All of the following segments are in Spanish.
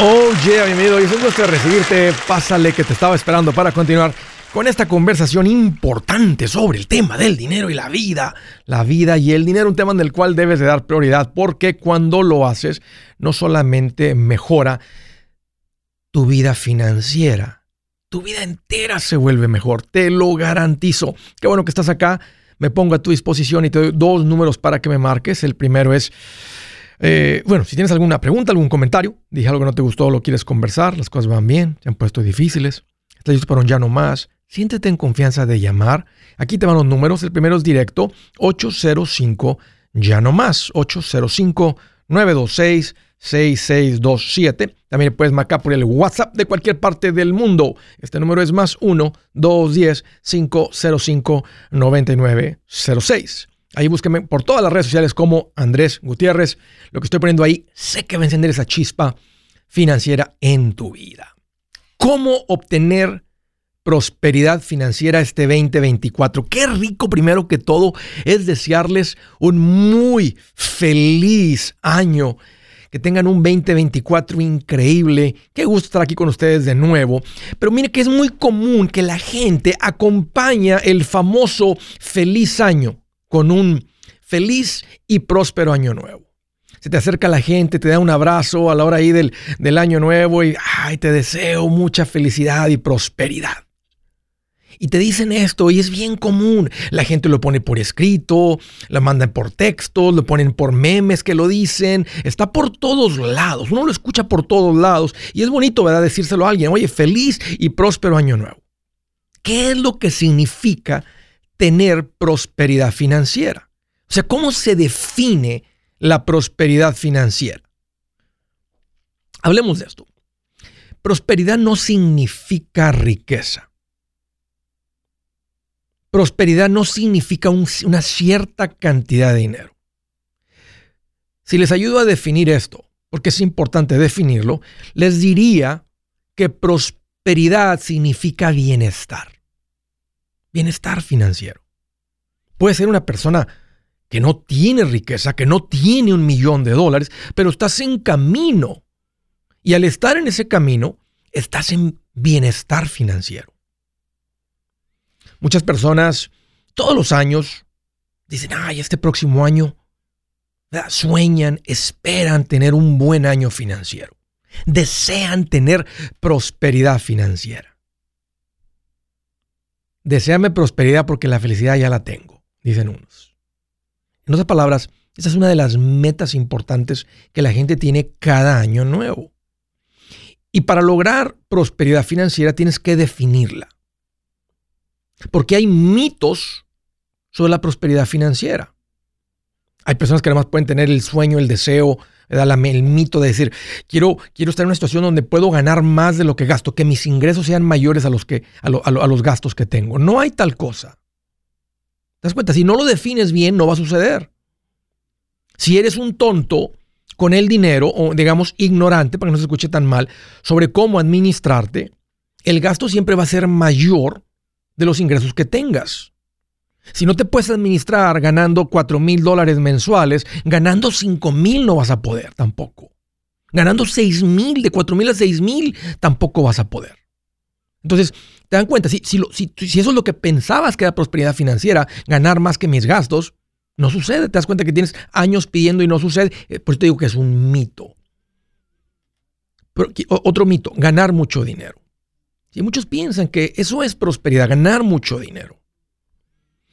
Oh yeah, bienvenido. Y es un gusto recibirte. Pásale que te estaba esperando para continuar con esta conversación importante sobre el tema del dinero y la vida. La vida y el dinero, un tema en el cual debes de dar prioridad porque cuando lo haces no solamente mejora tu vida financiera, tu vida entera se vuelve mejor, te lo garantizo. Qué bueno que estás acá. Me pongo a tu disposición y te doy dos números para que me marques. El primero es eh, bueno, si tienes alguna pregunta, algún comentario, dije algo que no te gustó, lo quieres conversar, las cosas van bien, se han puesto difíciles, estás listo para un ya no más, siéntete en confianza de llamar. Aquí te van los números, el primero es directo, 805 ya no más, 805 926 6627. También puedes marcar por el WhatsApp de cualquier parte del mundo. Este número es más 1 210 505 9906. Ahí búsqueme por todas las redes sociales como Andrés Gutiérrez. Lo que estoy poniendo ahí, sé que va a encender esa chispa financiera en tu vida. ¿Cómo obtener prosperidad financiera este 2024? Qué rico primero que todo es desearles un muy feliz año. Que tengan un 2024 increíble. Qué gusto estar aquí con ustedes de nuevo. Pero mire que es muy común que la gente acompaña el famoso feliz año con un feliz y próspero año nuevo. Se te acerca la gente, te da un abrazo a la hora ahí del, del año nuevo y ay, te deseo mucha felicidad y prosperidad. Y te dicen esto y es bien común. La gente lo pone por escrito, lo mandan por texto, lo ponen por memes que lo dicen. Está por todos lados. Uno lo escucha por todos lados. Y es bonito, ¿verdad? Decírselo a alguien. Oye, feliz y próspero año nuevo. ¿Qué es lo que significa tener prosperidad financiera. O sea, ¿cómo se define la prosperidad financiera? Hablemos de esto. Prosperidad no significa riqueza. Prosperidad no significa una cierta cantidad de dinero. Si les ayudo a definir esto, porque es importante definirlo, les diría que prosperidad significa bienestar bienestar financiero. Puede ser una persona que no tiene riqueza, que no tiene un millón de dólares, pero estás en camino. Y al estar en ese camino, estás en bienestar financiero. Muchas personas todos los años dicen, ay, este próximo año sueñan, esperan tener un buen año financiero. Desean tener prosperidad financiera. Deseame prosperidad porque la felicidad ya la tengo, dicen unos. En otras palabras, esa es una de las metas importantes que la gente tiene cada año nuevo. Y para lograr prosperidad financiera tienes que definirla. Porque hay mitos sobre la prosperidad financiera. Hay personas que además pueden tener el sueño, el deseo, el mito de decir, quiero, quiero estar en una situación donde puedo ganar más de lo que gasto, que mis ingresos sean mayores a los, que, a, los gastos que tengo. No hay tal cosa. ¿Te das cuenta? Si no lo defines bien, no va a suceder. Si eres un tonto con el dinero, o digamos ignorante, para que no se escuche tan mal, sobre cómo administrarte, el gasto siempre va a ser mayor de los ingresos que tengas. Si no te puedes administrar ganando 4 mil dólares mensuales, ganando 5 mil no vas a poder tampoco. Ganando 6 mil, de 4 mil a 6 mil, tampoco vas a poder. Entonces, te dan cuenta, si, si, si, eso es lo que pensabas que era prosperidad financiera, ganar más que mis gastos, no sucede. Te das cuenta que tienes años pidiendo y no sucede. Eh, por eso te digo que es un mito. otro mito, ganar mucho dinero. Y muchos piensan que eso es prosperidad, ganar mucho dinero.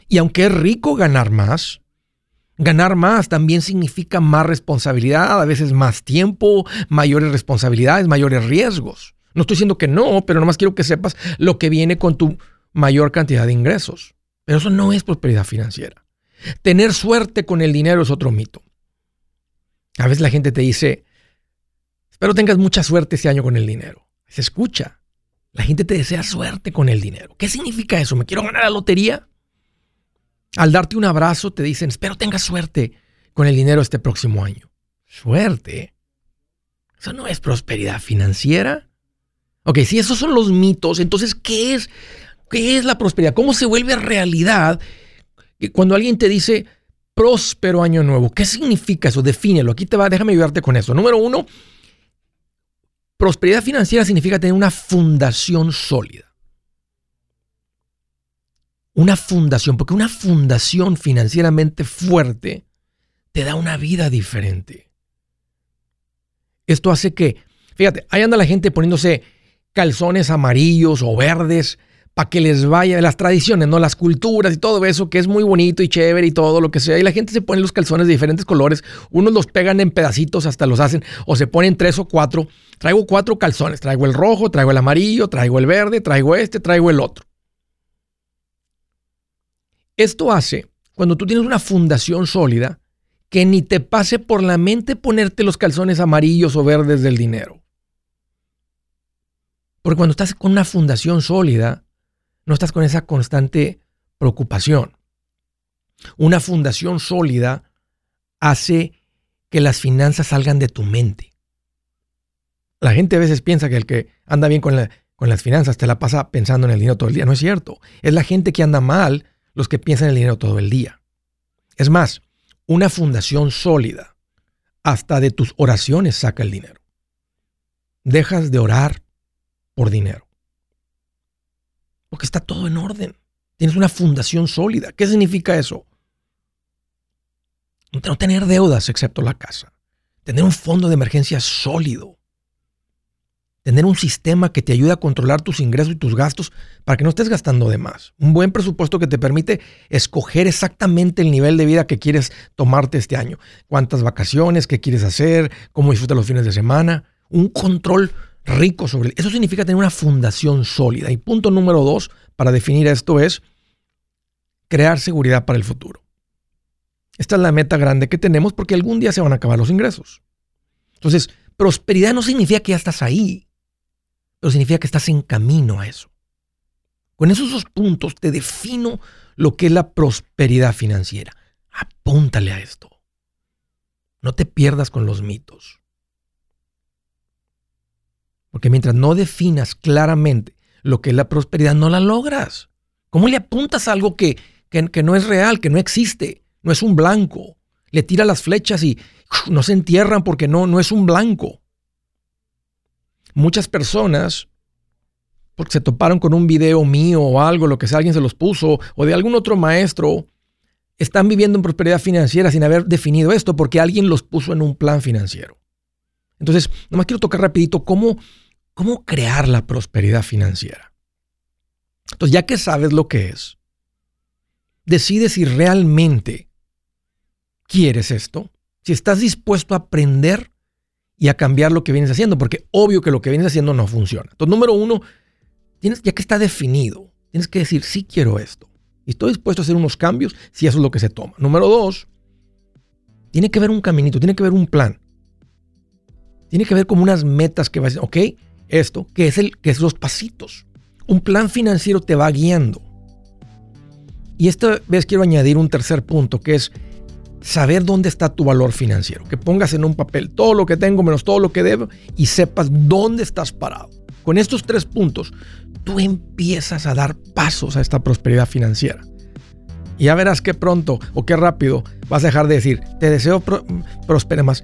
Y aunque es rico ganar más, ganar más también significa más responsabilidad, a veces más tiempo, mayores responsabilidades, mayores riesgos. No estoy diciendo que no, pero nomás quiero que sepas lo que viene con tu mayor cantidad de ingresos. Pero eso no es prosperidad financiera. Tener suerte con el dinero es otro mito. A veces la gente te dice, espero tengas mucha suerte este año con el dinero. Se escucha. La gente te desea suerte con el dinero. ¿Qué significa eso? ¿Me quiero ganar la lotería? Al darte un abrazo te dicen, espero tengas suerte con el dinero este próximo año. ¿Suerte? ¿Eso no es prosperidad financiera? Ok, si esos son los mitos, entonces, ¿qué es, qué es la prosperidad? ¿Cómo se vuelve realidad cuando alguien te dice próspero año nuevo? ¿Qué significa eso? Defínelo. Aquí te va, déjame ayudarte con eso. Número uno, prosperidad financiera significa tener una fundación sólida. Una fundación, porque una fundación financieramente fuerte te da una vida diferente. Esto hace que, fíjate, ahí anda la gente poniéndose calzones amarillos o verdes para que les vaya las tradiciones, ¿no? Las culturas y todo eso, que es muy bonito y chévere y todo lo que sea. Y la gente se pone los calzones de diferentes colores. Unos los pegan en pedacitos, hasta los hacen, o se ponen tres o cuatro. Traigo cuatro calzones. Traigo el rojo, traigo el amarillo, traigo el verde, traigo este, traigo el otro. Esto hace, cuando tú tienes una fundación sólida, que ni te pase por la mente ponerte los calzones amarillos o verdes del dinero. Porque cuando estás con una fundación sólida, no estás con esa constante preocupación. Una fundación sólida hace que las finanzas salgan de tu mente. La gente a veces piensa que el que anda bien con, con, las finanzas te la pasa pensando en el dinero todo el día. No es cierto. Es la gente que anda mal los que piensan en el dinero todo el día. Es más, una fundación sólida, hasta de tus oraciones saca el dinero. Dejas de orar por dinero. Porque está todo en orden. Tienes una fundación sólida. ¿Qué significa eso? No tener deudas excepto la casa. Tener un fondo de emergencia sólido. Tener un sistema que te ayude a controlar tus ingresos y tus gastos para que no estés gastando de más. Un buen presupuesto que te permite escoger exactamente el nivel de vida que quieres tomarte este año. Cuántas vacaciones, qué quieres hacer, cómo disfrutas los fines de semana. Un control rico sobre Eso significa tener una fundación sólida. Y punto número dos para definir esto es crear seguridad para el futuro. Esta es la meta grande que tenemos porque algún día se van a acabar los ingresos. Entonces, prosperidad no significa que ya estás ahí, pero significa que estás en camino a eso. Con esos dos puntos te defino lo que es la prosperidad financiera. Apúntale a esto. No te pierdas con los mitos. Porque mientras no definas claramente lo que es la prosperidad, no la logras. ¿Cómo le apuntas a algo que, que, no es real, que no existe? No es un blanco. Le tira las flechas y no se entierran porque no, no es un blanco. Muchas personas, porque se toparon con un video mío o algo, lo que sea, alguien se los puso, o de algún otro maestro, están viviendo en prosperidad financiera sin haber definido esto porque alguien los puso en un plan financiero. Entonces, nomás quiero tocar rapidito cómo ¿Cómo crear la prosperidad financiera? Entonces, ya que sabes lo que es, decide si realmente quieres esto, si estás dispuesto a aprender y a cambiar lo que vienes haciendo, porque obvio que lo que vienes haciendo no funciona. Entonces, número uno, tienes, ya que está definido, tienes que decir, sí quiero esto. Y estoy dispuesto a hacer unos cambios si eso es lo que se toma. Número dos, tiene que haber un caminito, tiene que haber un plan. Tiene que haber como unas metas que vas ok, esto, que es, el, que es los pasitos. Un plan financiero te va guiando. Y esta vez quiero añadir un tercer punto, que es saber dónde está tu valor financiero. Que pongas en un papel todo lo que tengo menos todo lo que debo y sepas dónde estás parado. Con estos tres puntos, tú empiezas a dar pasos a esta prosperidad financiera. Y ya verás qué pronto o qué rápido vas a dejar de decir, te deseo prospere más,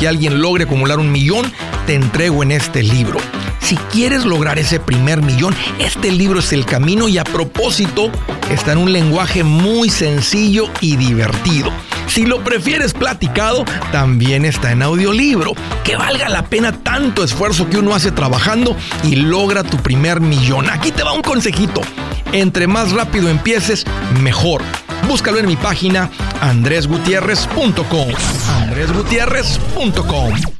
que alguien logre acumular un millón, te entrego en este libro. Si quieres lograr ese primer millón, este libro es el camino y a propósito está en un lenguaje muy sencillo y divertido. Si lo prefieres platicado, también está en audiolibro. Que valga la pena tanto esfuerzo que uno hace trabajando y logra tu primer millón. Aquí te va un consejito. Entre más rápido empieces, mejor. Búscalo en mi página andresgutierrez.com. andresgutierrez.com.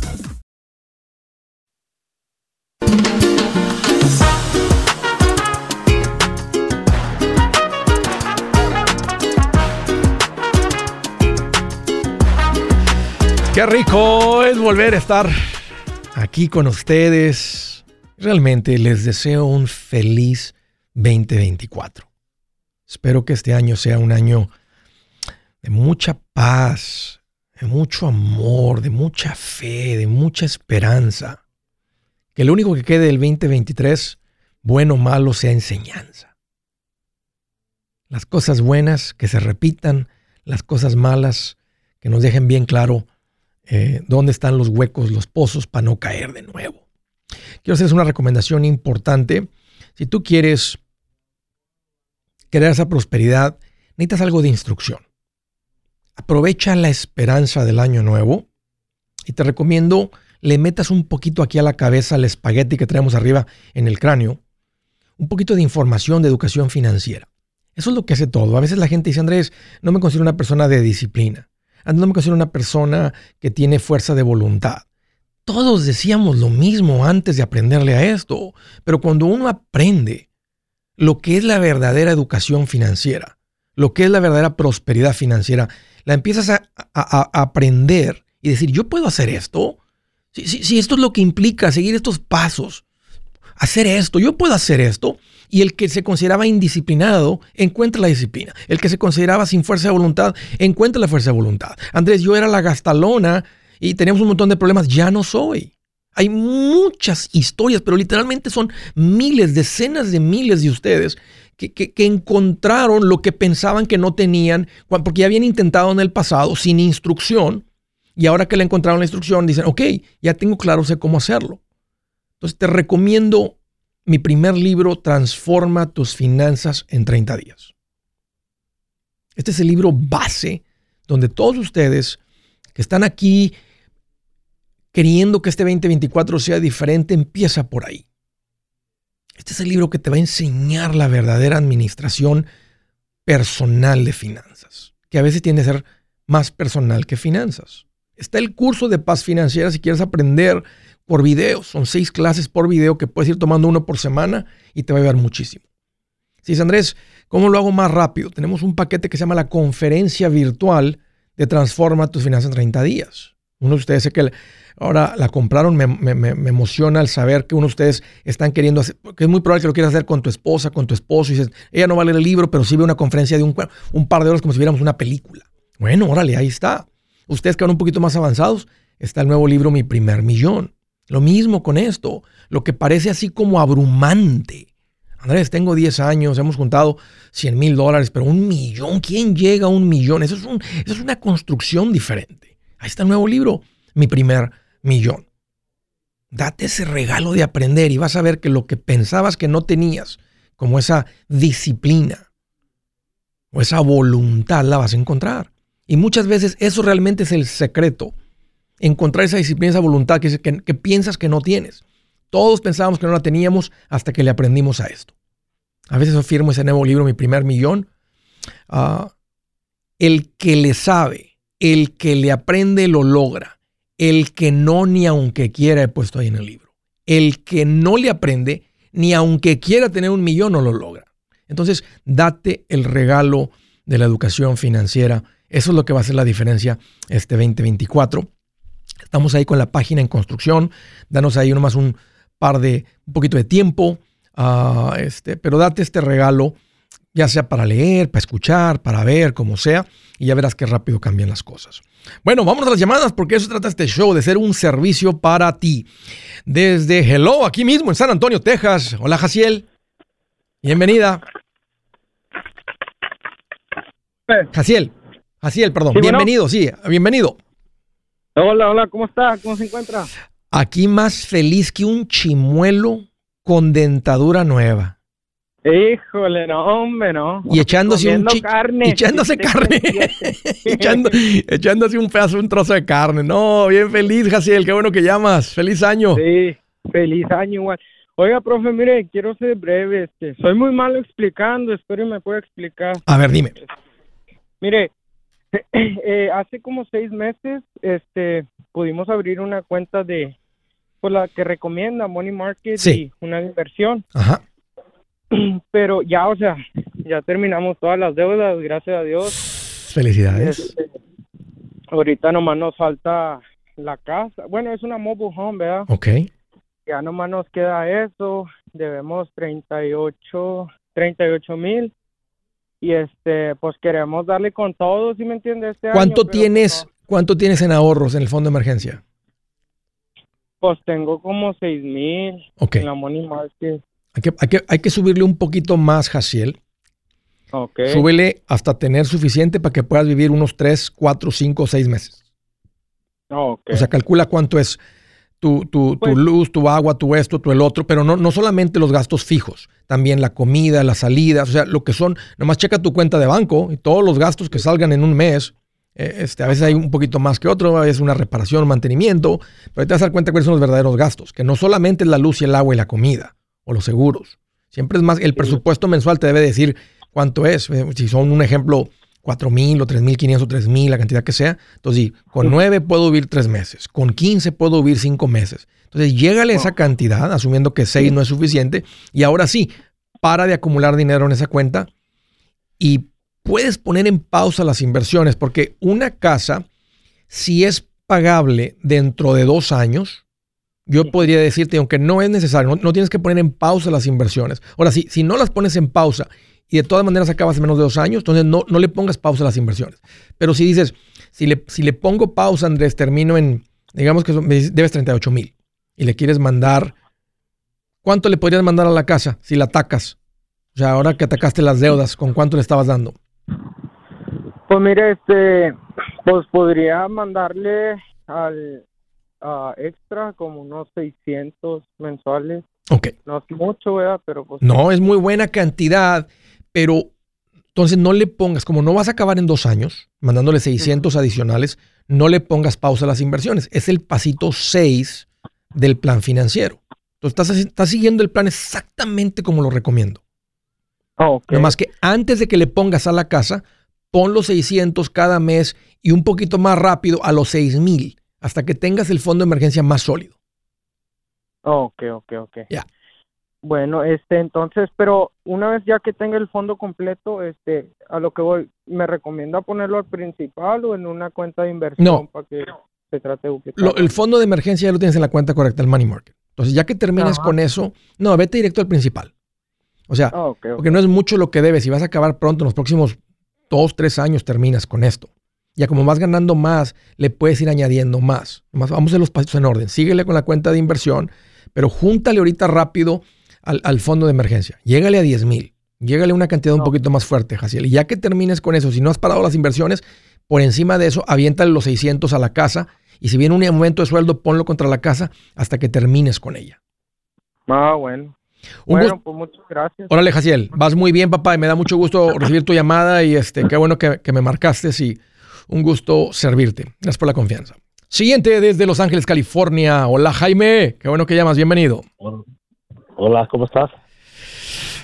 Qué rico es volver a estar aquí con ustedes. Realmente les deseo un feliz 2024. Espero que este año sea un año de mucha paz, de mucho amor, de mucha fe, de mucha esperanza. Que lo único que quede del 2023, bueno o malo, sea enseñanza. Las cosas buenas que se repitan, las cosas malas que nos dejen bien claro eh, dónde están los huecos, los pozos para no caer de nuevo. Quiero hacerles una recomendación importante. Si tú quieres crear esa prosperidad, necesitas algo de instrucción. Aprovecha la esperanza del año nuevo y te recomiendo le metas un poquito aquí a la cabeza el espagueti que traemos arriba en el cráneo, un poquito de información de educación financiera. Eso es lo que hace todo. A veces la gente dice, Andrés, no me considero una persona de disciplina no me considero una persona que tiene fuerza de voluntad. Todos decíamos lo mismo antes de aprenderle a esto, pero cuando uno aprende lo que es la verdadera educación financiera, lo que es la verdadera prosperidad financiera, la empiezas a, aprender y decir, yo puedo hacer esto. Si, si esto es lo que implica seguir estos pasos, hacer esto, yo puedo hacer esto. Y el que se consideraba indisciplinado encuentra la disciplina. El que se consideraba sin fuerza de voluntad encuentra la fuerza de voluntad. Andrés, yo era la gastalona y teníamos un montón de problemas. Ya no soy. Hay muchas historias, pero literalmente son miles, decenas de miles de ustedes que, encontraron lo que pensaban que no tenían, porque ya habían intentado en el pasado sin instrucción, y ahora que le encontraron la instrucción, dicen, ok, ya tengo claro, sé cómo hacerlo. Entonces te recomiendo mi primer libro, Transforma tus finanzas en 30 días. Este es el libro base donde todos ustedes que están aquí queriendo que este 2024 sea diferente, empieza por ahí. Este es el libro que te va a enseñar la verdadera administración personal de finanzas, que a veces tiende a ser más personal que finanzas. Está el curso de paz financiera si quieres aprender por video. Son seis clases por video que puedes ir tomando uno por semana y te va a ayudar muchísimo. Si dice Andrés, ¿cómo lo hago más rápido? Tenemos un paquete que se llama la conferencia virtual de Transforma tus finanzas en 30 días. Uno de ustedes sé que ahora la compraron, me, emociona el saber que uno de ustedes están queriendo hacer, que es muy probable que lo quieras hacer con tu esposa, con tu esposo, y dices, ella no va a leer el libro, pero sí ve una conferencia de un, un par de horas como si viéramos una película. Bueno, órale, ahí está. Ustedes que van un poquito más avanzados, está el nuevo libro Mi Primer Millón. Lo mismo con esto, lo que parece así como abrumante. Andrés, tengo 10 años, hemos juntado 100 mil dólares, pero un millón, ¿quién llega a un millón? Eso es, un, eso es una construcción diferente. Ahí está el nuevo libro, mi primer millón. Date ese regalo de aprender y vas a ver que lo que pensabas que no tenías, como esa disciplina o esa voluntad, la vas a encontrar. Y muchas veces eso realmente es el secreto encontrar esa disciplina, esa voluntad que, que, piensas que no tienes. Todos pensábamos que no la teníamos hasta que le aprendimos a esto. A veces afirmo ese nuevo libro, Mi primer millón. Ah, el que le sabe, el que le aprende lo logra. El que no, ni aunque quiera, he puesto ahí en el libro. El que no le aprende, ni aunque quiera tener un millón, no lo logra. Entonces, date el regalo de la educación financiera. Eso es lo que va a hacer la diferencia este 2024. Estamos ahí con la página en construcción. Danos ahí nomás un par de, un poquito de tiempo, ah, este, pero date este regalo, ya sea para leer, para escuchar, para ver, como sea, y ya verás qué rápido cambian las cosas. Bueno, vamos a las llamadas porque eso trata este show, de ser un servicio para ti. Desde Hello, aquí mismo en San Antonio, Texas. Hola, Jaciel. Bienvenida. Eh. Jaciel. Jaciel, perdón. Sí, bueno. bienvenido, sí, bienvenido. Hola, hola, ¿cómo está? ¿Cómo se encuentra? Aquí más feliz que un chimuelo con dentadura nueva. Híjole, no, hombre, no. Y echándose un Comiendo chi- carne. echándose carne. Echando- echándose un pedazo, un trozo de carne. No, bien feliz, Jaciel. Qué bueno que llamas. Feliz año. Sí, feliz año igual. Oiga, profe, mire, quiero ser breve. Este, soy muy malo explicando, espero y me pueda explicar. A ver, dime. Mire, eh, hace como seis meses, este, pudimos abrir una cuenta de, pues la que recomienda Money Market Sí. y una inversión. Ajá. Pero ya, o sea, ya terminamos todas las deudas, gracias a Dios. Felicidades. Este, ahorita nomás nos falta la casa. Bueno, es una mobile home, ¿verdad? Ok. Ya nomás nos queda eso. Debemos 38, 38 mil. Y este, pues queremos darle con todo, ¿sí me entiendes? Este ¿Cuánto año, pero, tienes, pues, cuánto tienes en ahorros en el fondo de emergencia? Pues tengo como 6 mil Ok. en la Money Market. Hay que, hay que, hay que subirle un poquito más, Jaciel. Ok. Súbele hasta tener suficiente para que puedas vivir unos 3, 4, 5, 6 meses. Ok. O sea, calcula cuánto es tu, tu, tu Pues- luz, tu agua, tu esto, tu el otro, pero no, no solamente los gastos fijos, también la comida, las salidas, o sea, lo que son, nomás checa tu cuenta de banco y todos los gastos que salgan en un mes, eh, este, a veces hay un poquito más que otro, a veces una reparación, mantenimiento, pero te vas a dar cuenta cuáles son los verdaderos gastos, que no solamente es la luz y el agua y la comida o los seguros, siempre es más, el presupuesto mensual te debe decir cuánto es, eh, si son un ejemplo, 4 mil o 3 mil 500 o 3 mil, la cantidad que sea. Entonces, sí, con 9 puedo vivir 3 meses, con 15 puedo vivir 5 meses. Entonces, llégale a esa cantidad, asumiendo que 6 no es suficiente, y ahora sí, para de acumular dinero en esa cuenta y puedes poner en pausa las inversiones, porque una casa, si es pagable dentro de dos años, yo podría decirte, aunque no es necesario, no, no tienes que poner en pausa las inversiones. Ahora, sí, si no las pones en pausa y de todas maneras acabas en menos de dos años, entonces no, no le pongas pausa a las inversiones. Pero si dices, si le, si le pongo pausa, Andrés, termino en, digamos que son- debes 38 mil y le quieres mandar, ¿cuánto le podrías mandar a la casa si la atacas? O sea, ahora que atacaste las deudas, ¿con cuánto le estabas dando? Pues mire, este, pues podría mandarle al a extra como unos 600 mensuales. Ok. No es mucho, ¿verdad? Pero pues No, es muy buena cantidad, pero entonces no le pongas, como no vas a acabar en dos años, mandándole 600 adicionales, no le pongas pausa a las inversiones. Es el pasito 6 del plan financiero. Entonces estás, estás siguiendo el plan exactamente como lo recomiendo. Oh, ok. Nada más que antes de que le pongas a la casa, pon los 600 cada mes y un poquito más rápido a los 6000 hasta que tengas el fondo de emergencia más sólido. Oh, ok, ok, ok. Ya. Bueno, este, entonces, pero una vez ya que tenga el fondo completo, este, a lo que voy, ¿me recomienda ponerlo al principal o en una cuenta de inversión No. para que se trate de Lo- el fondo de emergencia ya lo tienes en la cuenta correcta, el money market. Entonces, ya que termines Ajá. con eso, no, vete directo al principal. O sea, Oh, ok. porque no es mucho lo que debes. Si vas a acabar pronto, en los próximos dos, tres años terminas con esto. Ya como vas ganando más, le puedes ir añadiendo más. Vamos a hacer los pasitos en orden. Síguele con la cuenta de inversión, pero júntale ahorita rápido al, al fondo de emergencia. Llégale a 10 mil. Llégale a una cantidad un poquito más fuerte, Jaciel. Y ya que termines con eso, si no has parado las inversiones, por encima de eso, aviéntale los 600 a la casa. Y si viene un aumento de sueldo, ponlo contra la casa hasta que termines con ella. Ah, bueno. Un bueno, pues muchas gracias. Órale, Jaciel, vas muy bien, papá, y me da mucho gusto recibir tu llamada y este, qué bueno que, que me marcaste y un gusto servirte. Gracias por la confianza. Siguiente desde Los Ángeles, California. Hola, Jaime, qué bueno que llamas, bienvenido. Hola, ¿cómo estás?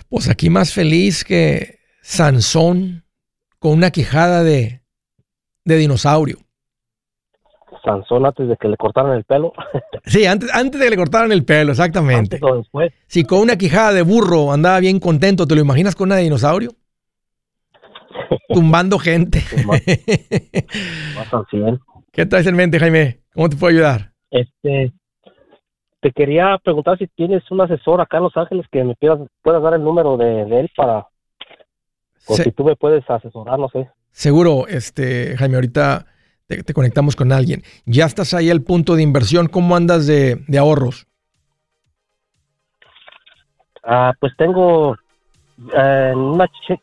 Pues aquí más feliz que Sansón con una quijada de, de dinosaurio. Sansón antes de que le cortaran el pelo. Sí, antes, antes de que le cortaran el pelo, exactamente. Antes o después. Si con una quijada de burro andaba bien contento, ¿te lo imaginas con una de dinosaurio? Tumbando gente. Más, más al 100. ¿Qué traes en mente, Jaime? ¿Cómo te puedo ayudar? Este, te quería preguntar si tienes un asesor acá en Los Ángeles que me puedas, puedas dar el número de, de él para, o Se- si tú me puedes asesorar, no sé. Seguro, este, Jaime, ahorita te, te conectamos con alguien. Ya estás ahí al punto de inversión. ¿Cómo andas de, de ahorros? Ah, pues tengo eh, una che-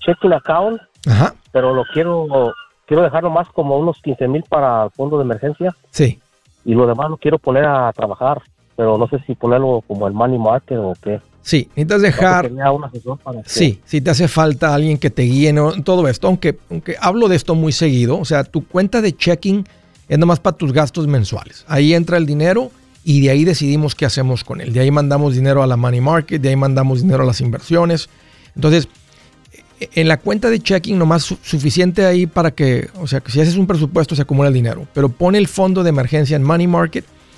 checking account, Ajá. pero lo quiero quiero dejarlo más como unos 15 mil para el fondo de emergencia Sí. y lo demás lo quiero poner a trabajar, pero no sé si ponerlo como el money market o qué. Sí, necesitas dejar. Quería un asesor para que- Sí, si te hace falta alguien que te guíe en todo esto, aunque, aunque hablo de esto muy seguido, o sea, tu cuenta de checking es nomás para tus gastos mensuales. Ahí entra el dinero y de ahí decidimos qué hacemos con él. De ahí mandamos dinero a la money market, de ahí mandamos dinero a las inversiones. Entonces, en la cuenta de checking nomás su- suficiente ahí para que, o sea, que si haces un presupuesto se acumula el dinero, pero pone el fondo de emergencia en money market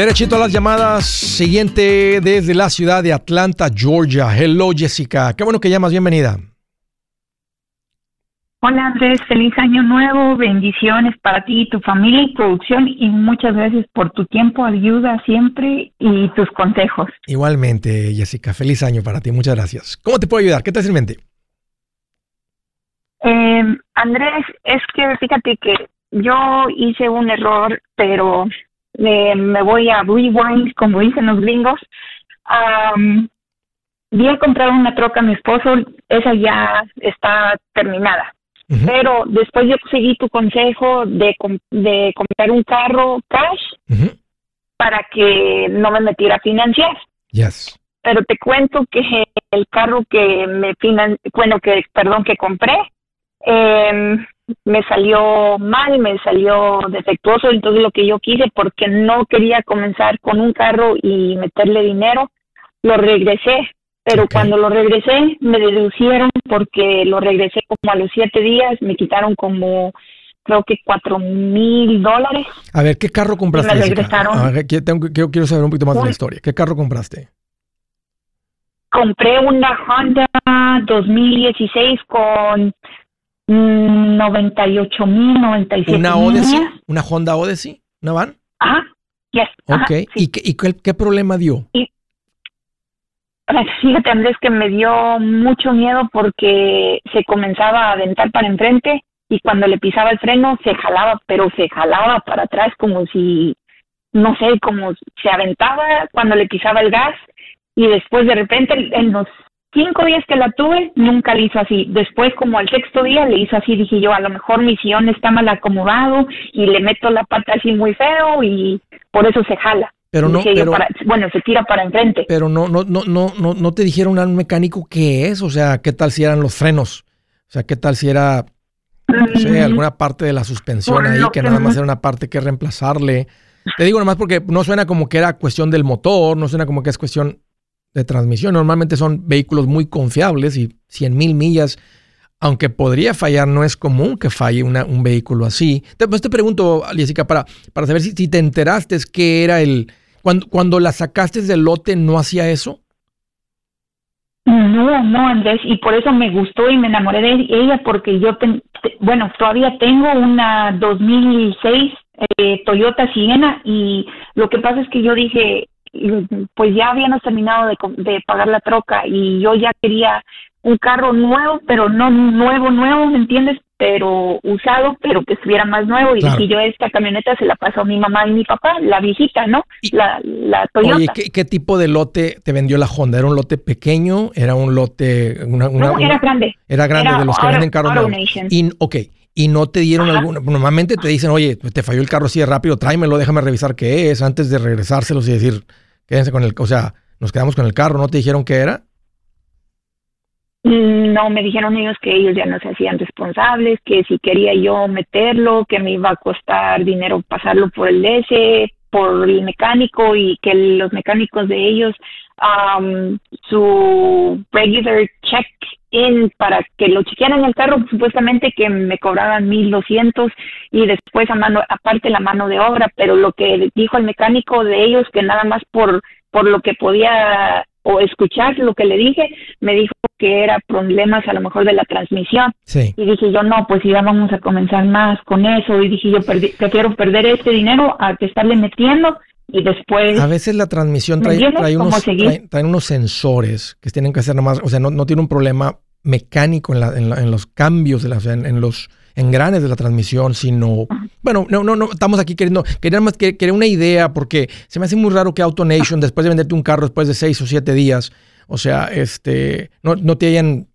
Derechito a las llamadas. Siguiente desde la ciudad de Atlanta, Georgia. Hello, Jessica. Qué bueno que llamas. Bienvenida. Hola Andrés, feliz año nuevo, bendiciones para ti y tu familia y producción y muchas gracias por tu tiempo, ayuda siempre y tus consejos. Igualmente, Jessica. Feliz año para ti. Muchas gracias. ¿Cómo te puedo ayudar? ¿Qué te hace en mente? Eh, Andrés, es que fíjate que yo hice un error, pero eh, me voy a rewind, como dicen los gringos. Am, vi a comprar una troca a mi esposo, esa ya está terminada. Pero después yo seguí tu consejo de, de comprar un carro cash para que no me metiera a financiar. Yes. Pero te cuento que el carro que me finan, bueno, que perdón, que compré, eh, me salió mal, me salió defectuoso, entonces lo que yo quise, porque no quería comenzar con un carro y meterle dinero, lo regresé. Pero cuando lo regresé, me deducieron porque lo regresé como a los siete días, me quitaron como, creo que cuatro mil dólares. A ver, ¿qué carro compraste, Me regresaron. A ver, quiero, tengo quiero, quiero saber un poquito más de la historia. ¿Qué carro compraste? compré una Honda 2016 con 98 mil, 97 ¿Una mil Odyssey? ¿Una Honda Odyssey? ¿Una van? Ajá, yes, ajá, Ok. sí. ¿Y, qué, y qué, qué problema dio? Ay, Fíjate, Andrés, que me dio mucho miedo porque se comenzaba a aventar para enfrente y cuando le pisaba el freno se jalaba, pero se jalaba para atrás como si, no sé, como se aventaba cuando le pisaba el gas y después de repente en los cinco días que la tuve nunca le hizo así. Después como al sexto día le hizo así, dije yo, a lo mejor mi sillón está mal acomodado y le meto la pata así muy feo y por eso se jala. Pero no, yo, pero, para- bueno, se tira para enfrente. pero no, no, no, no, no, no te dijeron a un mecánico qué es. O sea, ¿qué tal si eran los frenos? O sea, ¿qué tal si era, no sé, Mm, alguna parte de la suspensión ahí que nada más era una parte que reemplazarle? Te digo nomás porque no suena como que era cuestión del motor, no suena como que es cuestión de transmisión. Normalmente son vehículos muy confiables y 100 mil millas, aunque podría fallar, no es común que falle una- un vehículo así. Te, pues te pregunto, Jessica, para, para saber si, te enteraste que era el... Cuando, cuando la sacaste del lote, ¿no hacía eso? No, no, Andrés, y por eso me gustó y me enamoré de ella porque yo, bueno, todavía tengo una 2006 eh, Toyota Siena y lo que pasa es que yo dije, pues ya habíamos terminado de, de pagar la troca y yo ya quería un carro nuevo, pero no nuevo, nuevo, ¿me entiendes? Pero usado, pero que estuviera más nuevo. Y si yo esta camioneta se la pasó a mi mamá y mi papá, la viejita, ¿no? la, la Toyota. Oye, ¿qué, tipo de lote te vendió la Honda? ¿Era un lote pequeño? ¿Era un lote...? Una, no, era grande. Era grande, de los que venden carros nuevos. Y, ok, y no te dieron alguna... Normalmente te dicen, oye, te falló el carro así de rápido, tráemelo, déjame revisar qué es, antes de regresárselos y decir, quédense con el... O sea, nos quedamos con el carro, ¿no te dijeron qué era? No, me dijeron ellos que ellos ya no se hacían responsables, que si quería yo meterlo, que me iba a costar dinero pasarlo por el DS, por el mecánico y que los mecánicos de ellos, um, su regular check in para que lo chequearan el carro, supuestamente que me cobraban mil doscientos y después a mano, aparte la mano de obra, pero lo que dijo el mecánico de ellos que nada más por por lo que podía o escuchar lo que le dije, me dijo que era problemas a lo mejor de la transmisión. Y dije yo, no, pues ya vamos a comenzar más con eso. Y dije yo, prefiero perder este dinero a que estarle metiendo y después... A veces la transmisión trae, unos, trae, unos sensores que tienen que hacer nomás, o sea, no, no tiene un problema mecánico en, la, en, los cambios, de la, en los engranes de la transmisión, sino, bueno, no, no, no, estamos aquí queriendo, quería más que quería una idea, porque se me hace muy raro que AutoNation, después de venderte un carro después de seis o siete días, o sea, este, no, no te hayan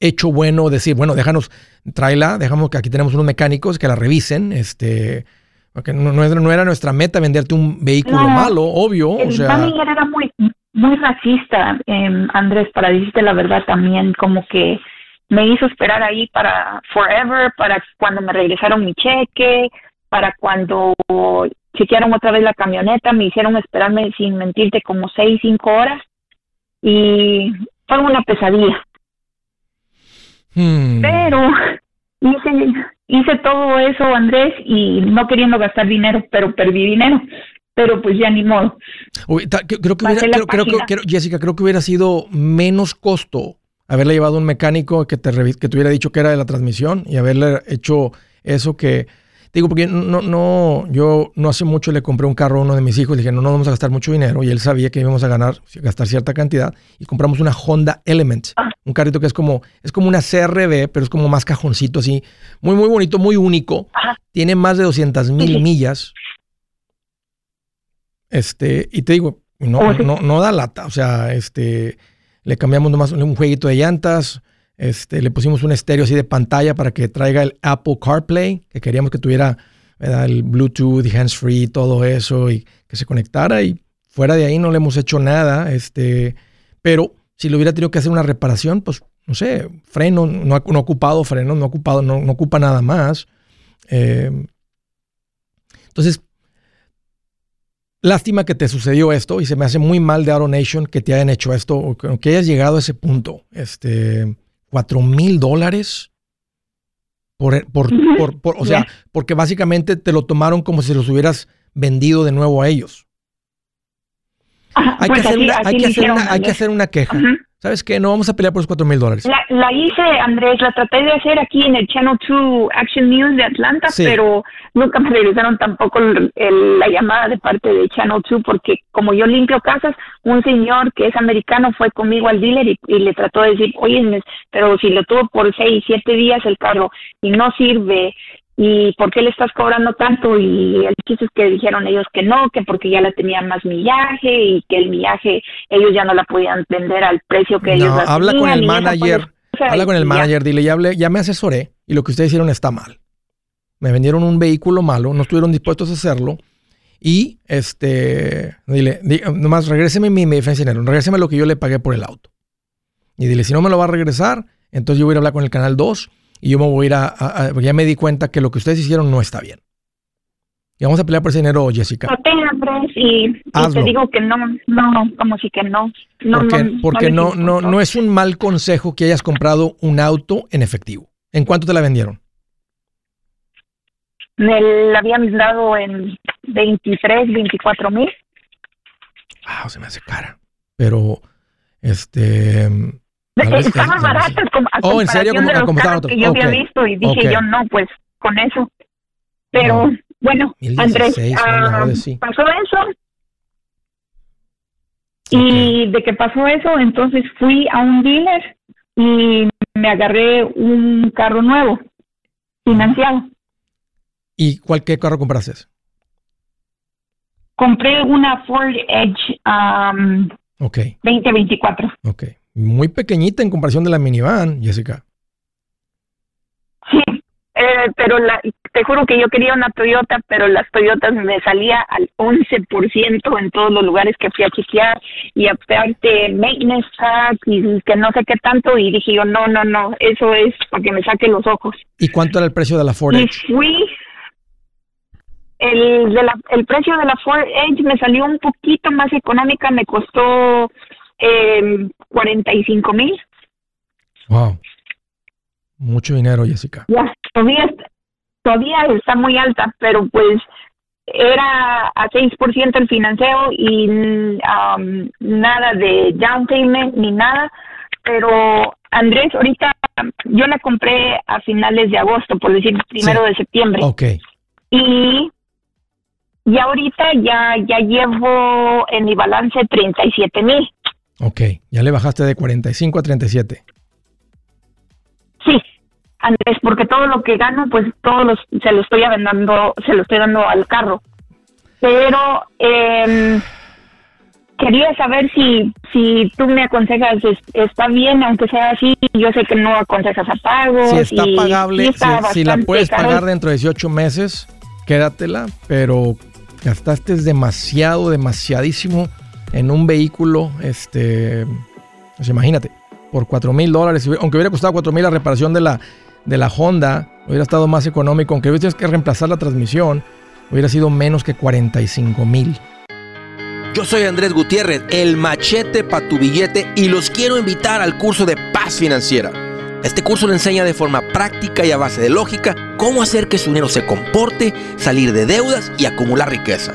hecho bueno decir, bueno, déjanos, tráela, dejamos que aquí tenemos unos mecánicos que la revisen, este, porque no, no, era nuestra meta venderte un vehículo malo, obvio. El o sea, era muy, muy racista, eh, Andrés, para decirte la verdad también, como que me hizo esperar ahí para forever, para cuando me regresaron mi cheque, para cuando chequearon otra vez la camioneta, me hicieron esperarme sin mentirte como seis, cinco horas y fue una pesadilla. Hmm. Pero hice, hice todo eso, Andrés, y no queriendo gastar dinero, pero perdí dinero. Pero pues ya ni modo. creo, que hubiera, creo, Jessica, creo que hubiera sido menos costo haberle llevado un mecánico que te, que te hubiera dicho que era de la transmisión y haberle hecho eso que... Digo, porque no, no, yo no hace mucho le compré un carro a uno de mis hijos, le dije, no, no vamos a gastar mucho dinero, y él sabía que íbamos a ganar, gastar cierta cantidad, y compramos una Honda Element, ah. un carrito que es como, es como una CRB, pero es como más cajoncito así, muy, muy bonito, muy único, tiene más de 200 mil millas, este, y te digo, no, oh, no, no da lata, o sea, este, le cambiamos nomás un jueguito de llantas, este, le pusimos un estéreo así de pantalla para que traiga el Apple CarPlay, que queríamos que tuviera el Bluetooth, hands-free, todo eso, y que se conectara. Y fuera de ahí no le hemos hecho nada. Este, pero si le hubiera tenido que hacer una reparación, pues no sé, freno, no ha, ocupado freno, no ocupado, no, no ocupa nada más. Eh, entonces, Lástima que te sucedió esto y se me hace muy mal de Nation que te hayan hecho esto o que hayas llegado a ese punto. Este, cuatro mil dólares por, por, por, o sea, porque básicamente te lo tomaron como si los hubieras vendido de nuevo a ellos. hay, que hacer una, hay, que hacer una, queja. ¿Sabes qué? No vamos a pelear por los 4 mil dólares. La, hice, Andrés, la traté de hacer aquí en el Channel 2 Action News de Atlanta, pero nunca me regresaron tampoco la llamada de parte de Channel 2 porque como yo limpio casas, un señor que es americano fue conmigo al dealer y, le trató de decir, oye, pero si lo tuvo por 6, 7 días el carro y no sirve ¿y por qué le estás cobrando tanto? Y el chiste es que dijeron ellos que no, que porque ya la tenían más millaje y que el millaje ellos ya no la podían vender al precio que ellos la habla con el manager, habla con el manager, dile, ya, hablé, ya me asesoré y lo que ustedes hicieron está mal. Me vendieron un vehículo malo, no estuvieron dispuestos a hacerlo y este, dile, nomás regréseme mi, mi diferencia dinero, regréseme lo que yo le pagué por el auto. Y dile, si no me lo va a regresar, entonces yo voy a hablar con el canal 2 y yo me voy a ir a, ya me di cuenta que lo que ustedes hicieron no está bien. Y vamos a pelear por ese dinero, Jessica. No tengo y, y te digo que no, no, como si que no. no porque no, porque no, no, no, es un mal consejo que hayas comprado un auto en efectivo. ¿En cuánto te la vendieron? Me la habían dado en 23, 24 mil. Ah, se me hace cara. Pero, este, Estaban es- baratas como a Oh, ¿en serio? Como- de los carros que yo había visto y dije yo no, pues con eso. Pero bueno, 1016, Andrés, ah, sí. pasó eso. Y de que pasó eso, entonces fui a un dealer y me agarré un carro nuevo, financiado. ¿Y cuál qué carro compraste? Compré una Ford Edge um, Ok, 2024. ok. Muy pequeñita en comparación de la minivan, Jessica. Sí, eh, pero la, te juro que yo quería una Toyota, pero las Toyotas me salía al 11% en todos los lugares que fui a chequear y aparte maintenance tax y que no sé qué tanto y dije yo no, no, no, eso es para que me saque los ojos. ¿Y cuánto era el precio de la Ford Y fui, el, de la, el precio de la Ford Edge me salió un poquito más económica, me costó eh, 45 mil. Wow. Mucho dinero, Jessica. Ya, todavía, está- todavía está muy alta, pero pues era a 6% el financiero y um, nada de down payment ni nada. Pero Andrés, ahorita yo la compré a finales de agosto, por decir primero de septiembre. Ok. Y, y ahorita ya, ya llevo en mi balance 37 mil. Ok. Ya le bajaste de 45 a 37. Sí, Andrés, porque todo lo que gano, pues todo los, se lo estoy dando, se lo estoy dando al carro. Pero eh, quería saber si, si tú me aconsejas, es- está bien, aunque sea así. Yo sé que no aconsejas a pagos. Si está y- pagable, y si, está si la puedes caro. pagar dentro de 18 meses, quédatela, pero gastaste demasiado, demasiadísimo en un vehículo, este, pues imagínate, por 4 mil dólares, aunque hubiera costado 4 mil la reparación de la, de la Honda, hubiera estado más económico, aunque hubieras que reemplazar la transmisión, hubiera sido menos que 45 mil. Yo soy Andrés Gutiérrez, el machete para tu billete y los quiero invitar al curso de paz financiera. Este curso le enseña de forma práctica y a base de lógica cómo hacer que su dinero se comporte, salir de deudas y acumular riqueza.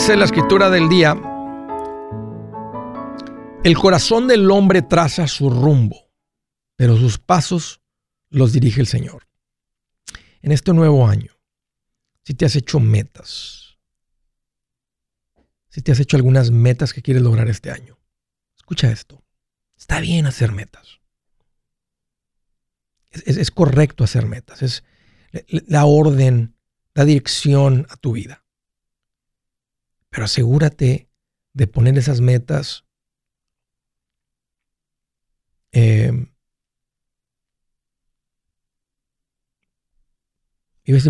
Dice la escritura del día, el corazón del hombre traza su rumbo, pero sus pasos los dirige el Señor. En este nuevo año, si te has hecho metas, si te has hecho algunas metas que quieres lograr este año, escucha esto, está bien hacer metas. Es, es- correcto hacer metas, es la orden, da dirección a tu vida. Pero asegúrate de poner esas metas eh,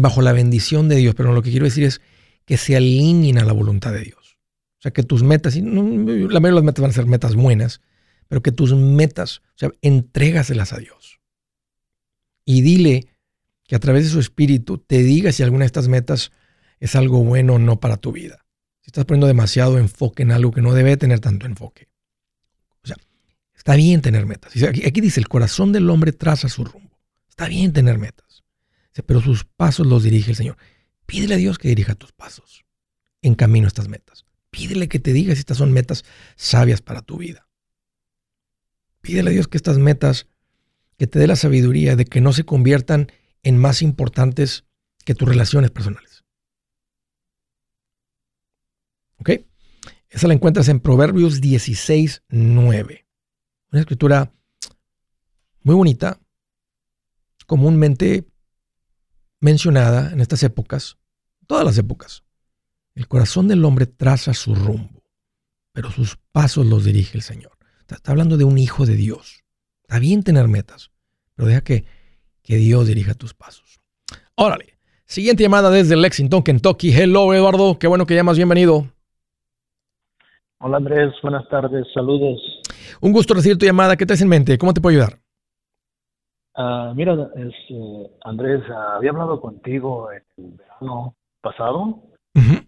bajo la bendición de Dios, pero lo que quiero decir es que se alineen a la voluntad de Dios. O sea, que tus metas, y no- la mayoría de las metas van a ser metas buenas, pero que tus metas, o sea, entrégaselas a Dios. Y dile que a través de su espíritu te diga si alguna de estas metas es algo bueno o no para tu vida. Si estás poniendo demasiado enfoque en algo que no debe tener tanto enfoque. O sea, está bien tener metas. Aquí, aquí dice, el corazón del hombre traza su rumbo. Está bien tener metas. Pero sus pasos los dirige el Señor. Pídele a Dios que dirija tus pasos en camino a estas metas. Pídele que te diga si estas son metas sabias para tu vida. Pídele a Dios que estas metas, que te dé la sabiduría de que no se conviertan en más importantes que tus relaciones personales. ¿Ok? Esa la encuentras en Proverbios 16, 9. Una escritura muy bonita, comúnmente mencionada en estas épocas, todas las épocas. El corazón del hombre traza su rumbo, pero sus pasos los dirige el Señor. Está, hablando de un hijo de Dios. Está bien tener metas, pero deja que, que Dios dirija tus pasos. Órale. Siguiente llamada desde Lexington, Kentucky. Hello, Eduardo. Qué bueno que llamas. Bienvenido. Hola, Andrés. Buenas tardes. Saludos. Un gusto recibir tu llamada. ¿Qué te hace en mente? ¿Cómo te puedo ayudar? Ah, mira, es, eh, Andrés, ah, había hablado contigo el verano pasado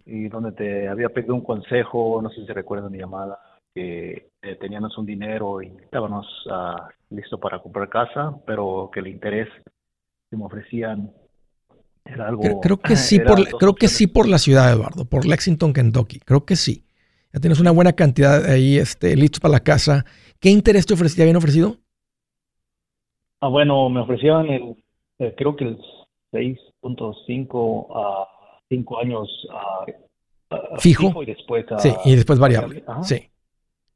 y donde te había pedido un consejo, no sé si recuerdas mi llamada, que eh, teníamos un dinero y estábamos uh, listos para comprar casa, pero que el interés que me ofrecían era algo... Creo, que sí, por, creo que sí por la ciudad, Eduardo, por Lexington, Kentucky. Creo que sí. Ya tienes una buena cantidad ahí este, listos para la casa. ¿Qué interés te, ofreci habían ofrecido? Ah, bueno, me ofrecían el, eh, creo que el 6.5 a 5 años fijo. y después sí, y después variable. Sí.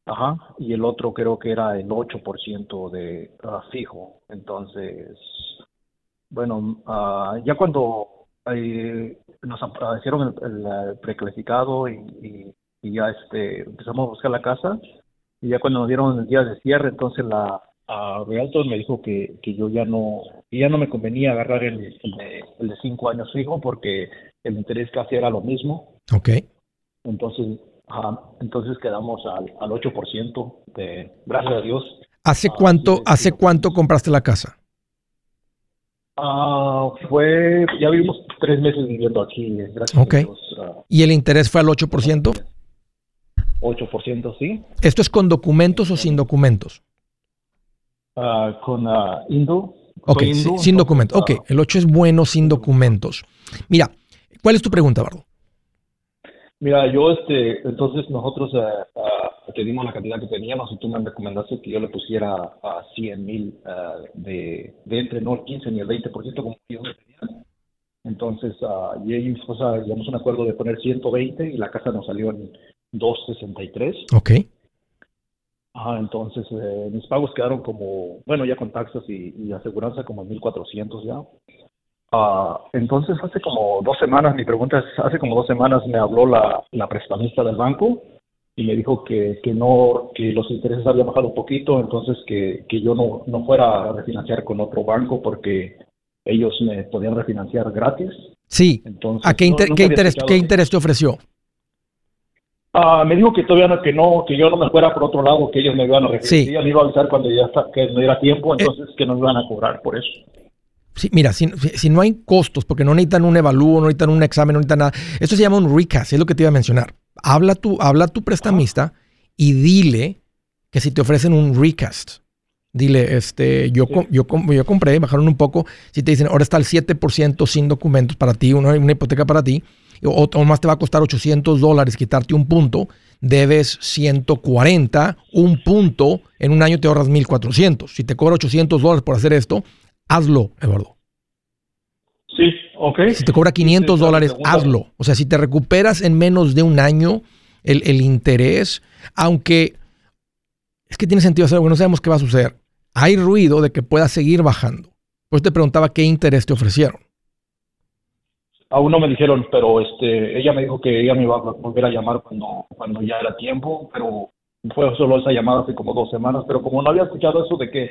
Ajá, y el otro creo que era el 8% de fijo. Entonces, bueno, uh, ya cuando eh, nos hicieron el, preclasificado y, y, ya este empezamos a buscar la casa, y ya cuando nos dieron el día de cierre, entonces la a Realtor me dijo que, que yo ya no ya no me convenía agarrar el, el, de, cinco años fijo porque el interés casi era lo mismo. Ok. Entonces, entonces quedamos al, al 8% de, gracias a Dios. ¿Hace cuánto, ¿hace cuánto compraste la casa? Ah, fue, ya vivimos tres meses viviendo aquí, gracias a Dios. Ah. ¿Y el interés fue al 8%? 8%, sí. ¿Esto es con documentos o sin documentos? Ah, con Indo. Ok, sin documentos. Ok, el 8 es bueno sin documentos. Mira, ¿cuál es tu pregunta, Bardo? Mira, yo, este, entonces nosotros uh, uh, la cantidad que teníamos y tú me recomendaste que yo le pusiera a 100 mil de, de, entre no el 15 ni el 20% como yo me tenía. Entonces, uh, y y mi esposa llegamos a un acuerdo de poner 120 y la casa nos salió en 263. Ok. Ajá, entonces eh, mis pagos quedaron como, bueno, ya con taxas y, y aseguranza como en 1400 ya. Ah, entonces, hace como dos semanas, mi pregunta es, hace como dos semanas me habló la, la prestamista del banco y me dijo que, que no, que los intereses habían bajado un poquito, entonces que, que yo no, no fuera a refinanciar con otro banco porque ellos me podían refinanciar gratis. Sí. Entonces, ¿A qué, qué, interés, qué interés te ofreció? Ah, me dijo que todavía no, que no, que yo no me fuera por otro lado, que ellos me iban a refinanciar. Sí. me iba a avisar cuando ya está, que no diera tiempo, eh, entonces que no iban a cobrar por eso. Sí, mira, si, si, no hay costos, porque no necesitan un evalúo, no necesitan un examen, no necesitan nada. Esto se llama un recast, es lo que te iba a mencionar. Habla tu, habla tu prestamista y dile que si te ofrecen un recast, dile, este, yo, yo, yo compré, bajaron un poco. Si te dicen, ahora está el 7% sin documentos para ti, una, una hipoteca para ti, o, o, más te va a costar 800 dólares quitarte un punto, debes 140, un punto, en un año te ahorras 1400. Si te cobra 800 dólares por hacer esto, hazlo, Eduardo. Sí, ok. Si te cobra 500 dólares, hazlo. O sea, si te recuperas en menos de un año el, interés, aunque es que tiene sentido hacerlo, no sabemos qué va a suceder. Hay ruido de que pueda seguir bajando. Pues te preguntaba qué interés te ofrecieron. Aún no me dijeron, pero este, ella me dijo que ella me iba a volver a llamar cuando, cuando ya era tiempo, pero fue solo esa llamada hace como dos semanas, pero como no había escuchado eso de que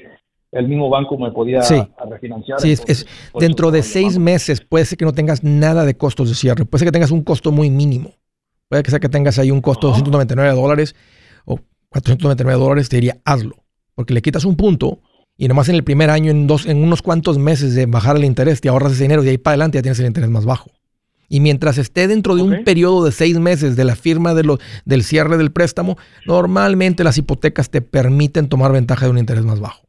el mismo banco me podía refinanciar. Sí, es, dentro de seis meses puede ser que no tengas nada de costos de cierre, puede ser que tengas un costo muy mínimo. Puede que sea que tengas ahí un costo de 299 dólares o 499 dólares, te diría, hazlo. Porque le quitas un punto y nomás en el primer año, en, dos, en unos cuantos meses de bajar el interés, te ahorras ese dinero y de ahí para adelante ya tienes el interés más bajo. Y mientras esté dentro de un periodo de seis meses de la firma de lo, del cierre del préstamo, normalmente las hipotecas te permiten tomar ventaja de un interés más bajo.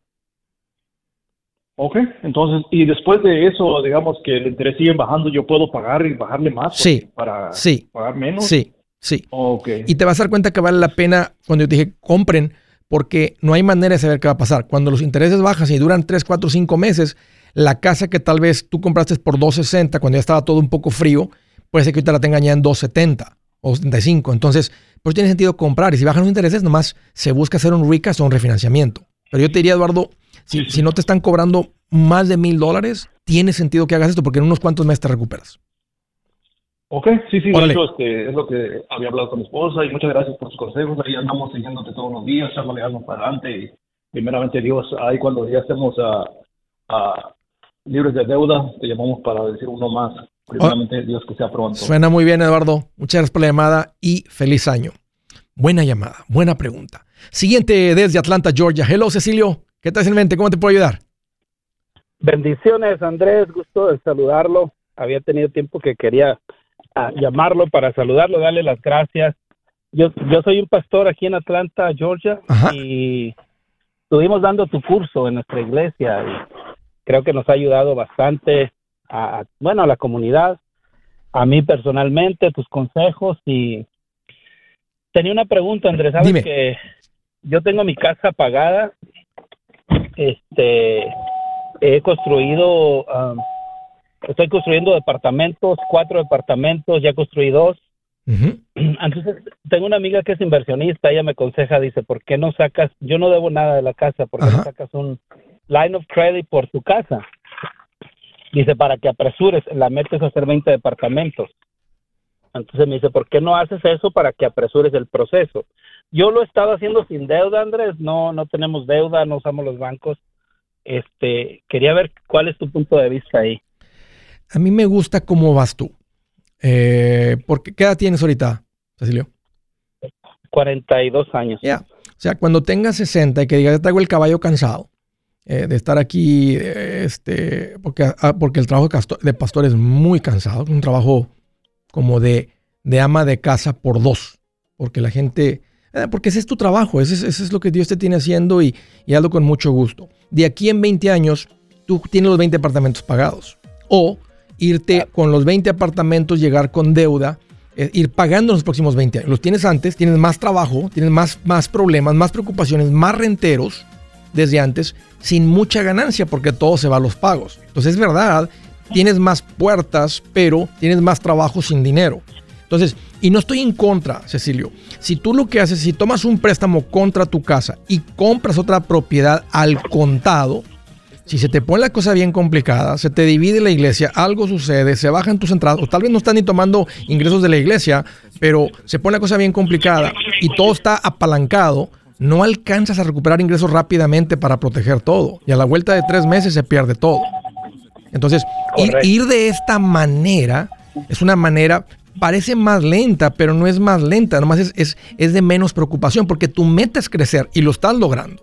Ok, entonces, y después de eso, digamos que el interés sigue bajando, yo puedo pagar y bajarle más sí, para sí, pagar menos. Sí, sí. Okay. Y te vas a dar cuenta que vale la pena cuando yo te dije compren, porque no hay manera de saber qué va a pasar. Cuando los intereses bajan y duran 3, 4, 5 meses, la casa que tal vez tú compraste por 260 cuando ya estaba todo un poco frío, puede ser que ahorita la tengan ya en 270 o 75. Entonces, pues tiene sentido comprar. Y si bajan los intereses, nomás se busca hacer un recast o un refinanciamiento. Pero yo te diría, Eduardo, si, si no te están cobrando más de mil dólares, tiene sentido que hagas esto porque en unos cuantos meses te recuperas. Ok, sí, sí, Órale. de hecho, este, es lo que había hablado con mi esposa y muchas gracias por sus consejos. Ahí andamos siguiéndote todos los días, echándole ganas para adelante y primeramente Dios, ahí cuando ya estemos a, a libres de deuda, te llamamos para decir uno más. Primeramente Dios que sea pronto. Suena muy bien, Eduardo. Muchas gracias por la llamada y feliz año. Buena llamada, buena pregunta. Siguiente desde Atlanta, Georgia. Hello, Cecilio. ¿Qué tal en mente? ¿Cómo te puedo ayudar? Bendiciones, Andrés, gusto de saludarlo. Había tenido tiempo que quería llamarlo para saludarlo, darle las gracias. Yo, yo soy un pastor aquí en Atlanta, Georgia, Ajá. y estuvimos dando tu curso en nuestra iglesia y creo que nos ha ayudado bastante a, a- bueno, a la comunidad, a mí personalmente, tus consejos y tenía una pregunta, Andrés, sabes Dime. que yo tengo mi casa pagada, este, he construido, um, estoy construyendo departamentos, cuatro departamentos, ya construí dos. Entonces, tengo una amiga que es inversionista, ella me aconseja, dice, ¿por qué no sacas, yo no debo nada de la casa, ¿por qué Ajá. no sacas un line of credit por tu casa? Dice, para que apresures, la metes a hacer 20 departamentos. Entonces me dice, ¿por qué no haces eso para que apresures el proceso? Yo lo he estado haciendo sin deuda, Andrés, no, no tenemos deuda, no usamos los bancos. Este, quería ver cuál es tu punto de vista ahí. A mí me gusta cómo vas tú. Eh, porque, ¿Qué edad tienes ahorita, Cecilio? 42 años. Ya. O sea, cuando tengas 60 y que digas, ya traigo el caballo cansado eh, de estar aquí, eh, este, porque, ah, porque el trabajo de pastor es muy cansado, un trabajo como de, de ama de casa por dos, porque la gente, eh, porque ese es tu trabajo, ese es, ese es lo que Dios te tiene haciendo y, y hazlo con mucho gusto. De aquí en 20 años, tú tienes los 20 apartamentos pagados. O irte con los 20 apartamentos, llegar con deuda, eh, ir pagando los próximos 20 años. Los tienes antes, tienes más trabajo, tienes más, más problemas, más preocupaciones, más renteros desde antes, sin mucha ganancia porque todo se va a los pagos. Entonces es verdad, tienes más puertas, pero tienes más trabajo sin dinero. Entonces, y no estoy en contra, Cecilio. Si tú lo que haces, si tomas un préstamo contra tu casa y compras otra propiedad al contado, si se te pone la cosa bien complicada, se te divide la iglesia, algo sucede, se bajan tus entradas, o tal vez no estás ni tomando ingresos de la iglesia, pero se pone la cosa bien complicada y todo está apalancado, no alcanzas a recuperar ingresos rápidamente para proteger todo. Y a la vuelta de tres meses se pierde todo. Entonces, ir de esta manera es una manera, parece más lenta, pero no es más lenta, nomás es, es, es de menos preocupación, porque tu meta es crecer y lo estás logrando.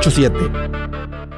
887